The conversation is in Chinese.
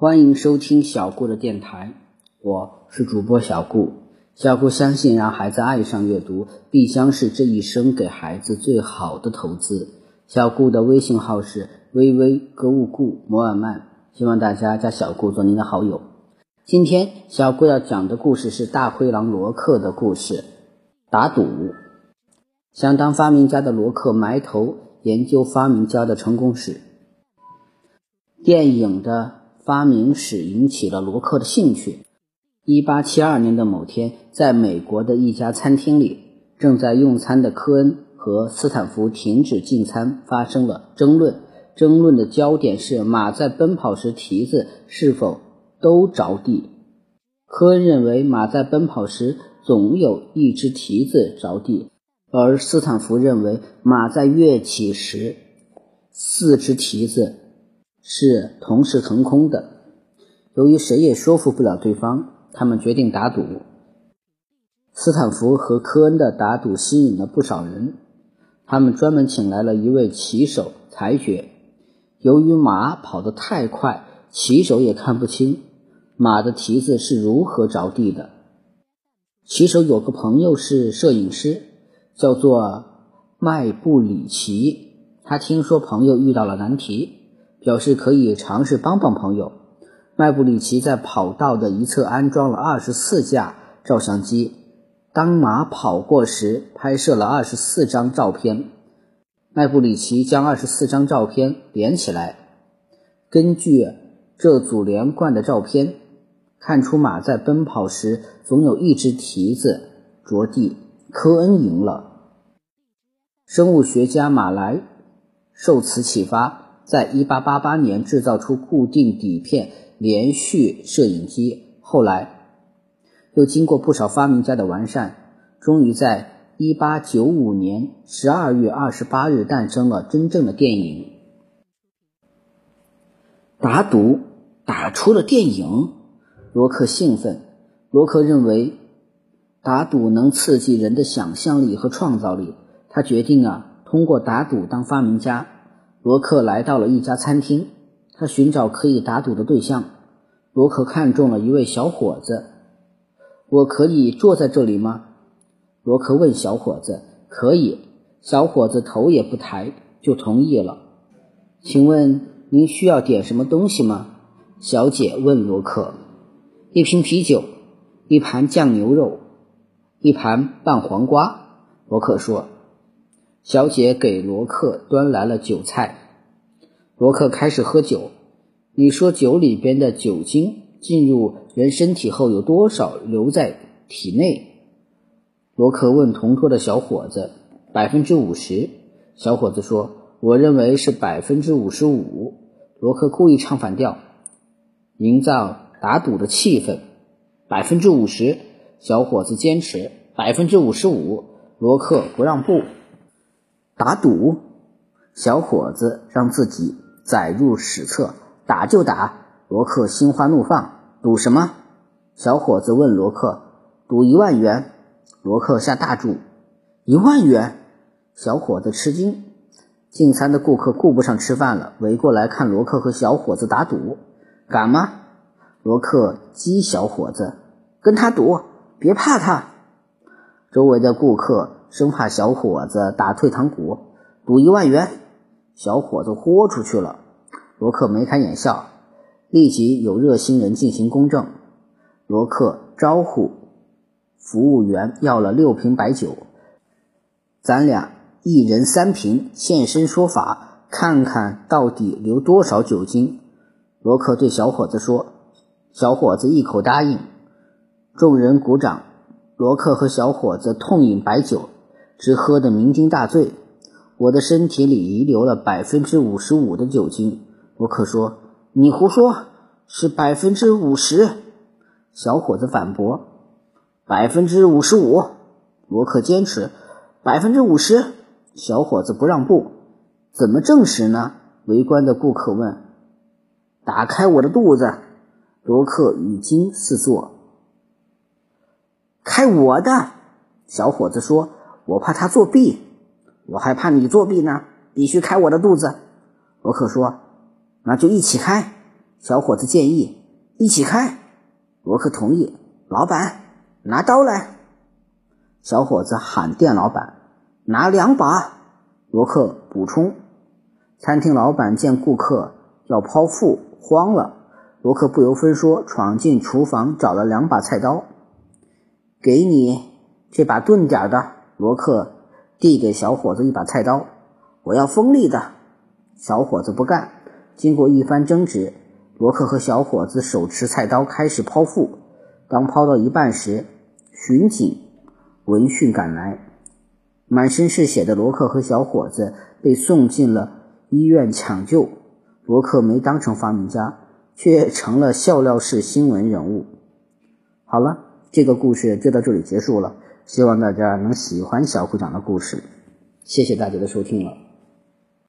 欢迎收听小顾的电台，我是主播小顾。小顾相信，让孩子爱上阅读，必将是这一生给孩子最好的投资。小顾的微信号是微微格物顾摩尔曼，希望大家加小顾做您的好友。今天小顾要讲的故事是大灰狼罗克的故事。打赌，想当发明家的罗克埋头研究发明家的成功史。电影的。发明史引起了罗克的兴趣。一八七二年的某天，在美国的一家餐厅里，正在用餐的科恩和斯坦福停止进餐，发生了争论。争论的焦点是马在奔跑时蹄子是否都着地。科恩认为马在奔跑时总有一只蹄子着地，而斯坦福认为马在跃起时四只蹄子。是同时腾空的。由于谁也说服不了对方，他们决定打赌。斯坦福和科恩的打赌吸引了不少人，他们专门请来了一位骑手裁决。由于马跑得太快，骑手也看不清马的蹄子是如何着地的。骑手有个朋友是摄影师，叫做麦布里奇。他听说朋友遇到了难题。表示可以尝试帮帮朋友。麦布里奇在跑道的一侧安装了二十四架照相机，当马跑过时，拍摄了二十四张照片。麦布里奇将二十四张照片连起来，根据这组连贯的照片，看出马在奔跑时总有一只蹄子着地。科恩赢了。生物学家马来受此启发。在1888年制造出固定底片连续摄影机，后来又经过不少发明家的完善，终于在1895年12月28日诞生了真正的电影。打赌打出了电影，罗克兴奋。罗克认为打赌能刺激人的想象力和创造力，他决定啊，通过打赌当发明家。罗克来到了一家餐厅，他寻找可以打赌的对象。罗克看中了一位小伙子，我可以坐在这里吗？罗克问小伙子。可以。小伙子头也不抬就同意了。请问您需要点什么东西吗？小姐问罗克。一瓶啤酒，一盘酱牛肉，一盘拌黄瓜。罗克说。小姐给罗克端来了酒菜，罗克开始喝酒。你说酒里边的酒精进入人身体后有多少留在体内？罗克问同桌的小伙子。百分之五十。小伙子说：“我认为是百分之五十五。”罗克故意唱反调，营造打赌的气氛。百分之五十。小伙子坚持百分之五十五。罗克不让步。打赌，小伙子让自己载入史册，打就打。罗克心花怒放，赌什么？小伙子问罗克。赌一万元。罗克下大注。一万元？小伙子吃惊。进餐的顾客顾不上吃饭了，围过来看罗克和小伙子打赌。敢吗？罗克激小伙子，跟他赌，别怕他。周围的顾客。生怕小伙子打退堂鼓，赌一万元，小伙子豁出去了。罗克眉开眼笑，立即有热心人进行公证。罗克招呼服务员要了六瓶白酒，咱俩一人三瓶，现身说法，看看到底留多少酒精。罗克对小伙子说，小伙子一口答应。众人鼓掌。罗克和小伙子痛饮白酒。只喝的酩酊大醉，我的身体里遗留了百分之五十五的酒精。罗克说：“你胡说，是百分之五十。”小伙子反驳：“百分之五十五。”罗克坚持：“百分之五十。”小伙子不让步：“怎么证实呢？”围观的顾客问。“打开我的肚子。”罗克语惊四座。“开我的！”小伙子说。我怕他作弊，我还怕你作弊呢。必须开我的肚子。罗克说：“那就一起开。”小伙子建议一起开，罗克同意。老板，拿刀来。小伙子喊店老板拿两把。罗克补充。餐厅老板见顾客要剖腹，慌了。罗克不由分说闯进厨房，找了两把菜刀。给你这把钝点的。罗克递给小伙子一把菜刀。我要锋利的。小伙子不干。经过一番争执，罗克和小伙子手持菜刀开始剖腹。当剖到一半时，巡警闻讯赶来，满身是血的罗克和小伙子被送进了医院抢救。罗克没当成发明家，却成了笑料式新闻人物。好了，这个故事就到这里结束了。希望大家能喜欢小虎讲的故事。谢谢大家的收听了。